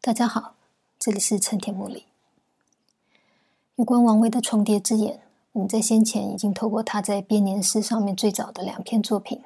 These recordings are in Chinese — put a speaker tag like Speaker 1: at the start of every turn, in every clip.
Speaker 1: 大家好，这里是陈田木里。有关王维的重叠之眼，我们在先前已经透过他在编年诗上面最早的两篇作品，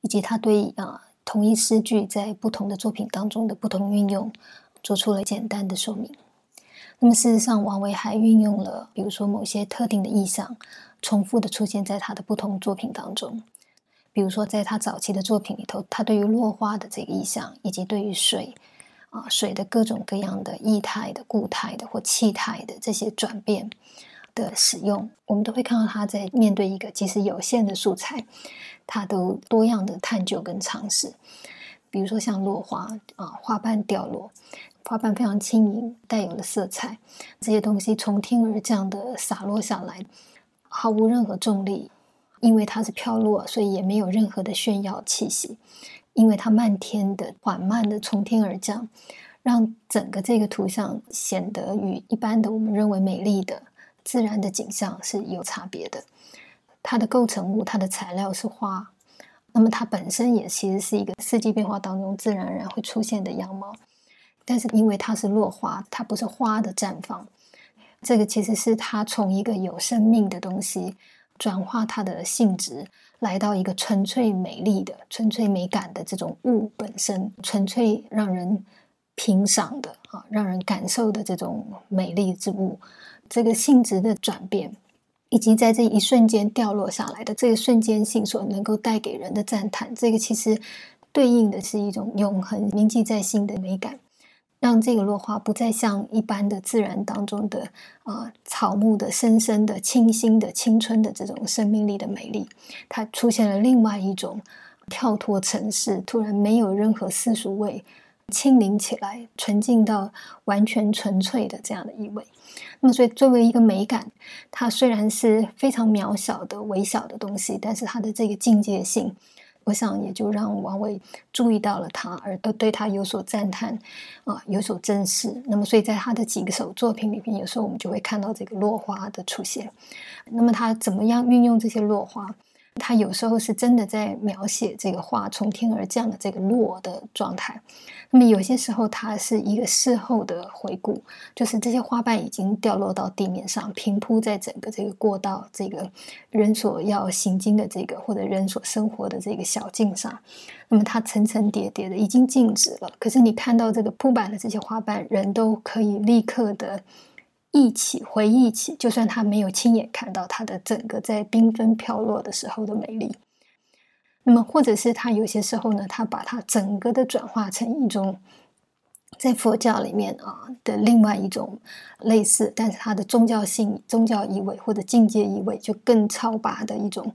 Speaker 1: 以及他对啊同一诗句在不同的作品当中的不同运用，做出了简单的说明。那么事实上，王维还运用了，比如说某些特定的意象，重复的出现在他的不同作品当中。比如说，在他早期的作品里头，他对于落花的这个意象，以及对于水。啊，水的各种各样的液态的、固态的或气态的这些转变的使用，我们都会看到它在面对一个即使有限的素材，它都多样的探究跟尝试。比如说像落花啊，花瓣掉落，花瓣非常轻盈，带有了色彩，这些东西从天而降的洒落下来，毫无任何重力，因为它是飘落，所以也没有任何的炫耀气息。因为它漫天的、缓慢的从天而降，让整个这个图像显得与一般的我们认为美丽的自然的景象是有差别的。它的构成物、它的材料是花，那么它本身也其实是一个四季变化当中自然而然会出现的样貌。但是因为它是落花，它不是花的绽放，这个其实是它从一个有生命的东西转化它的性质。来到一个纯粹美丽的、纯粹美感的这种物本身，纯粹让人品赏的啊，让人感受的这种美丽之物，这个性质的转变，以及在这一瞬间掉落下来的这个瞬间性所能够带给人的赞叹，这个其实对应的是一种永恒铭记在心的美感。让这个落花不再像一般的自然当中的啊草木的深深的清新的青春的这种生命力的美丽，它出现了另外一种跳脱尘世，突然没有任何世俗味，清灵起来，纯净到完全纯粹的这样的意味。那么，所以作为一个美感，它虽然是非常渺小的微小的东西，但是它的这个境界性。我想也就让王维注意到了他，而都对他有所赞叹，啊，有所珍视。那么，所以在他的几个首作品里面，有时候我们就会看到这个落花的出现。那么，他怎么样运用这些落花？他有时候是真的在描写这个花从天而降的这个落的状态，那么有些时候它是一个事后的回顾，就是这些花瓣已经掉落到地面上，平铺在整个这个过道，这个人所要行经的这个或者人所生活的这个小径上，那么它层层叠叠的已经静止了，可是你看到这个铺满的这些花瓣，人都可以立刻的。一起，回忆起，就算他没有亲眼看到它的整个在缤纷飘落的时候的美丽，那么或者是他有些时候呢，他把它整个的转化成一种在佛教里面啊的另外一种类似，但是它的宗教性、宗教意味或者境界意味就更超拔的一种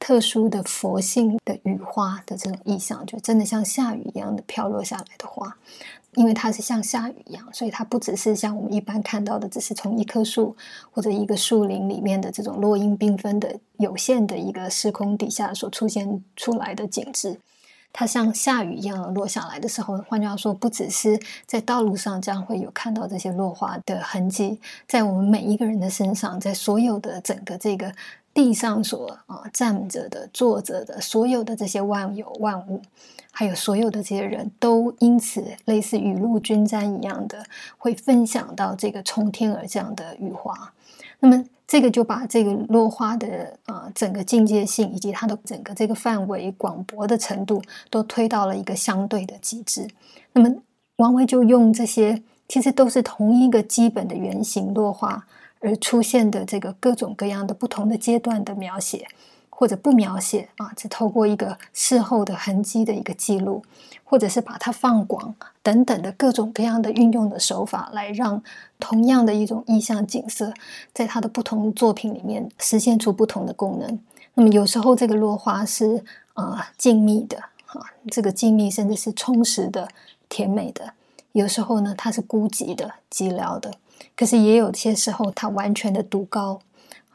Speaker 1: 特殊的佛性的雨花的这种意象，就真的像下雨一样的飘落下来的花。因为它是像下雨一样，所以它不只是像我们一般看到的，只是从一棵树或者一个树林里面的这种落英缤纷的有限的一个时空底下所出现出来的景致。它像下雨一样落下来的时候，换句话说，不只是在道路上将会有看到这些落花的痕迹，在我们每一个人的身上，在所有的整个这个地上所啊站着的、坐着的所有的这些万有万物。还有所有的这些人都因此类似雨露均沾一样的，会分享到这个从天而降的雨花。那么这个就把这个落花的呃整个境界性以及它的整个这个范围广博的程度，都推到了一个相对的极致。那么王维就用这些其实都是同一个基本的原型落花而出现的这个各种各样的不同的阶段的描写。或者不描写啊，只透过一个事后的痕迹的一个记录，或者是把它放广等等的各种各样的运用的手法，来让同样的一种意象景色，在他的不同作品里面实现出不同的功能。那么有时候这个落花是啊静谧的啊，这个静谧甚至是充实的、甜美的；有时候呢，它是孤寂的、寂寥的。可是也有些时候，它完全的独高。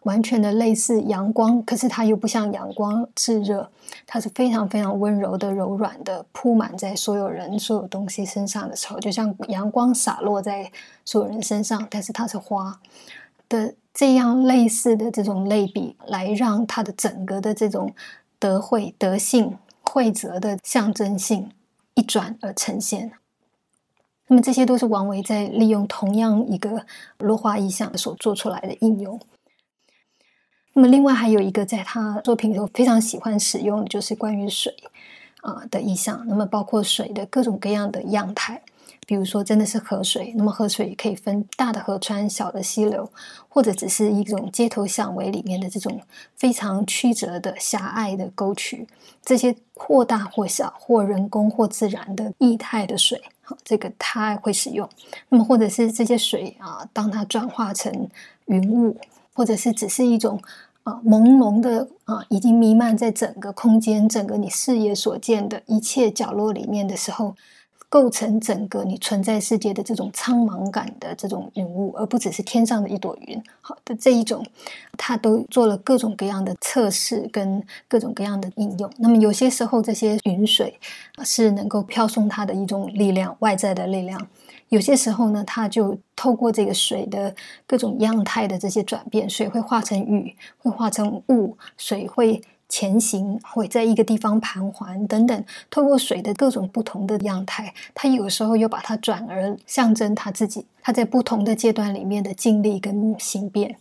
Speaker 1: 完全的类似阳光，可是它又不像阳光炙热，它是非常非常温柔的、柔软的，铺满在所有人、所有东西身上的时候，就像阳光洒落在所有人身上，但是它是花的这样类似的这种类比，来让它的整个的这种德惠、德性、惠泽的象征性一转而呈现。那么这些都是王维在利用同样一个落花意象所做出来的应用。那么另外还有一个在他作品中非常喜欢使用的就是关于水啊的意象。那么包括水的各种各样的样态。比如说，真的是河水，那么河水可以分大的河川、小的溪流，或者只是一种街头巷尾里面的这种非常曲折的狭隘的沟渠，这些或大或小、或人工或自然的液态的水，好，这个它会使用。那么，或者是这些水啊，当它转化成云雾，或者是只是一种啊朦胧的啊，已经弥漫在整个空间、整个你视野所见的一切角落里面的时候。构成整个你存在世界的这种苍茫感的这种云雾，而不只是天上的一朵云。好的这一种，他都做了各种各样的测试跟各种各样的应用。那么有些时候，这些云水是能够飘送它的一种力量，外在的力量；有些时候呢，它就透过这个水的各种样态的这些转变，水会化成雨，会化成雾，水会。前行会在一个地方盘桓等等，透过水的各种不同的样态，它有时候又把它转而象征他自己，他在不同的阶段里面的经历跟形变。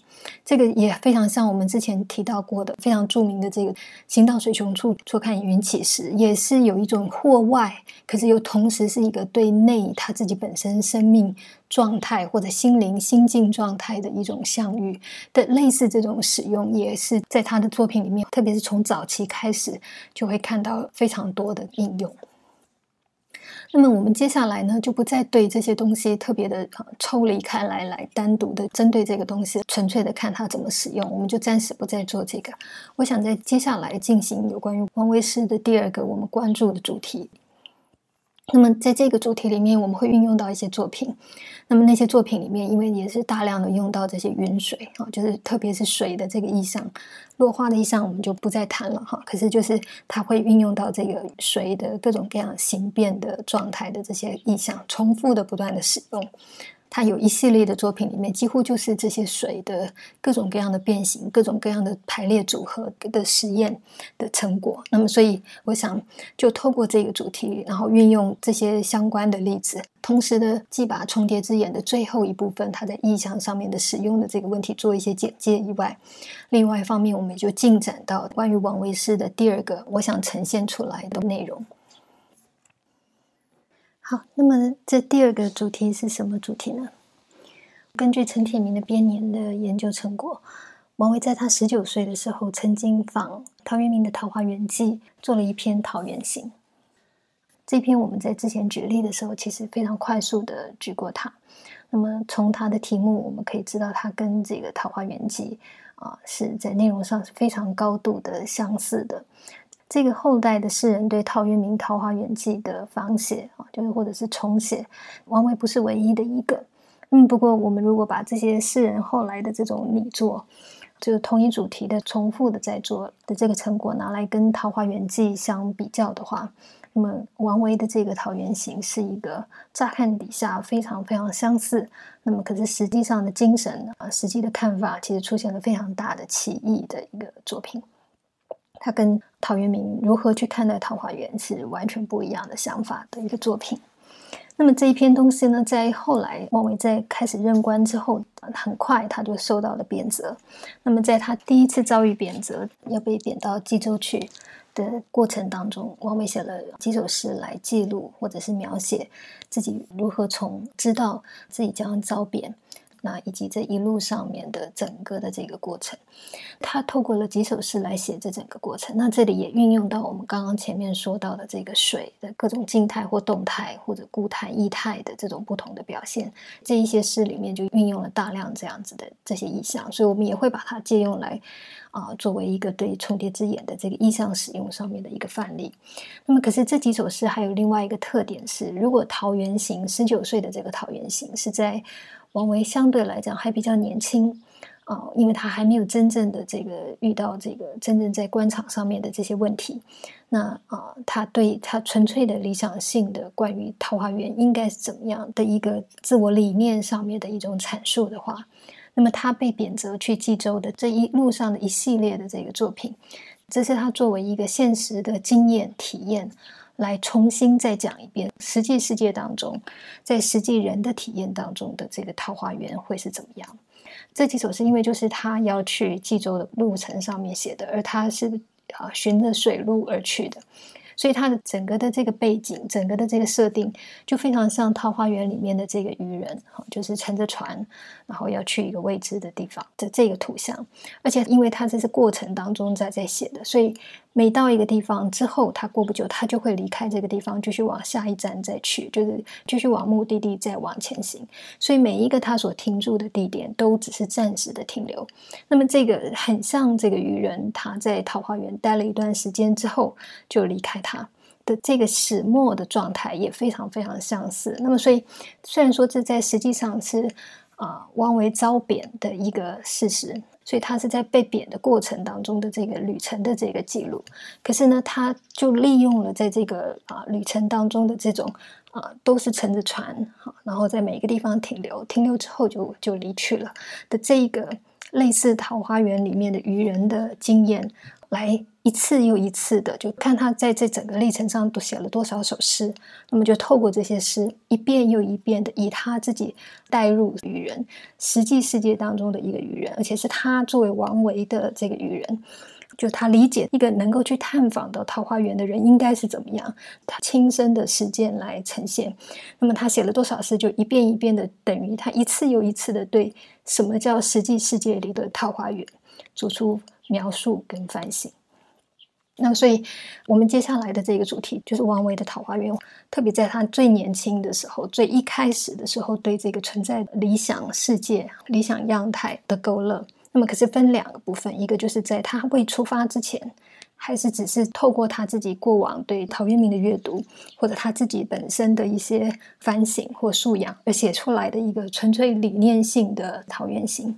Speaker 1: 这个也非常像我们之前提到过的非常著名的这个“行到水穷处，坐看云起时”，也是有一种或外，可是又同时是一个对内他自己本身生命状态或者心灵心境状态的一种相遇的类似这种使用，也是在他的作品里面，特别是从早期开始就会看到非常多的应用。那么我们接下来呢，就不再对这些东西特别的抽离开来，来单独的针对这个东西，纯粹的看它怎么使用。我们就暂时不再做这个。我想在接下来进行有关于王维诗的第二个我们关注的主题。那么在这个主题里面，我们会运用到一些作品。那么那些作品里面，因为也是大量的用到这些云水啊，就是特别是水的这个意象，落花的意象，我们就不再谈了哈。可是就是它会运用到这个水的各种各样形变的状态的这些意象，重复的不断的使用。它有一系列的作品，里面几乎就是这些水的各种各样的变形、各种各样的排列组合的实验的成果。那么，所以我想就透过这个主题，然后运用这些相关的例子，同时呢既把重叠之眼的最后一部分它在意象上面的使用的这个问题做一些简介以外，另外一方面，我们就进展到关于王维诗的第二个我想呈现出来的内容。好，那么这第二个主题是什么主题呢？根据陈铁明的编年的研究成果，王维在他十九岁的时候，曾经仿陶渊明的《桃花源记》，做了一篇《桃源行》。这篇我们在之前举例的时候，其实非常快速的举过它。那么从它的题目，我们可以知道，它跟这个《桃花源记》啊，是在内容上是非常高度的相似的。这个后代的诗人对陶渊明《桃花源记》的仿写啊，就是或者是重写，王维不是唯一的一个。嗯，不过我们如果把这些诗人后来的这种拟作，就是同一主题的重复的在做的这个成果拿来跟《桃花源记》相比较的话，那么王维的这个《桃源行》是一个乍看底下非常非常相似，那么可是实际上的精神啊，实际的看法其实出现了非常大的歧义的一个作品。他跟陶渊明如何去看待桃花源是完全不一样的想法的一个作品。那么这一篇东西呢，在后来王维在开始任官之后，很快他就受到了贬谪。那么在他第一次遭遇贬谪，要被贬到冀州去的过程当中，王维写了几首诗来记录或者是描写自己如何从知道自己将遭贬。那以及这一路上面的整个的这个过程，他透过了几首诗来写这整个过程。那这里也运用到我们刚刚前面说到的这个水的各种静态或动态或者固态、液态的这种不同的表现。这一些诗里面就运用了大量这样子的这些意象，所以我们也会把它借用来啊，作为一个对重叠之眼的这个意象使用上面的一个范例。那么，可是这几首诗还有另外一个特点是，如果桃源行十九岁的这个桃源行是在。王维相对来讲还比较年轻啊，因为他还没有真正的这个遇到这个真正在官场上面的这些问题。那啊，他对他纯粹的理想性的关于桃花源应该是怎么样的一个自我理念上面的一种阐述的话，那么他被贬谪去冀州的这一路上的一系列的这个作品，这是他作为一个现实的经验体验来重新再讲一遍实际世界当中，在实际人的体验当中的这个桃花源会是怎么样？这几首是因为就是他要去济州的路程上面写的，而他是啊循着水路而去的。所以他的整个的这个背景，整个的这个设定，就非常像《桃花源》里面的这个渔人，哈，就是乘着船，然后要去一个未知的地方的这个图像。而且，因为他这是过程当中在在写的，所以。每到一个地方之后，他过不久，他就会离开这个地方，继续往下一站再去，就是继续往目的地再往前行。所以每一个他所停住的地点，都只是暂时的停留。那么这个很像这个渔人，他在桃花源待了一段时间之后就离开他的这个始末的状态，也非常非常相似。那么所以虽然说这在实际上是啊王维遭贬的一个事实。所以他是在被贬的过程当中的这个旅程的这个记录，可是呢，他就利用了在这个啊旅程当中的这种啊都是乘着船哈，然后在每一个地方停留，停留之后就就离去了的这一个类似《桃花源》里面的渔人的经验来。一次又一次的，就看他在这整个历程上都写了多少首诗，那么就透过这些诗，一遍又一遍的以他自己带入渔人实际世界当中的一个渔人，而且是他作为王维的这个渔人，就他理解一个能够去探访到桃花源的人应该是怎么样，他亲身的实践来呈现。那么他写了多少诗，就一遍一遍的，等于他一次又一次的对什么叫实际世界里的桃花源做出描述跟反省。那所以，我们接下来的这个主题就是王维的《桃花源》，特别在他最年轻的时候、最一开始的时候，对这个存在理想世界、理想样态的勾勒。那么，可是分两个部分，一个就是在他未出发之前，还是只是透过他自己过往对陶渊明的阅读，或者他自己本身的一些反省或素养而写出来的一个纯粹理念性的《桃源行》。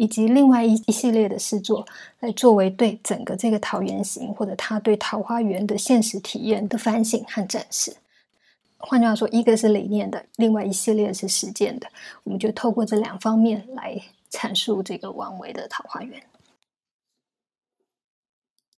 Speaker 1: 以及另外一一系列的诗作，来作为对整个这个桃源行，或者他对桃花源的现实体验的反省和展示。换句话说，一个是理念的，另外一系列是实践的。我们就透过这两方面来阐述这个王维的桃花源。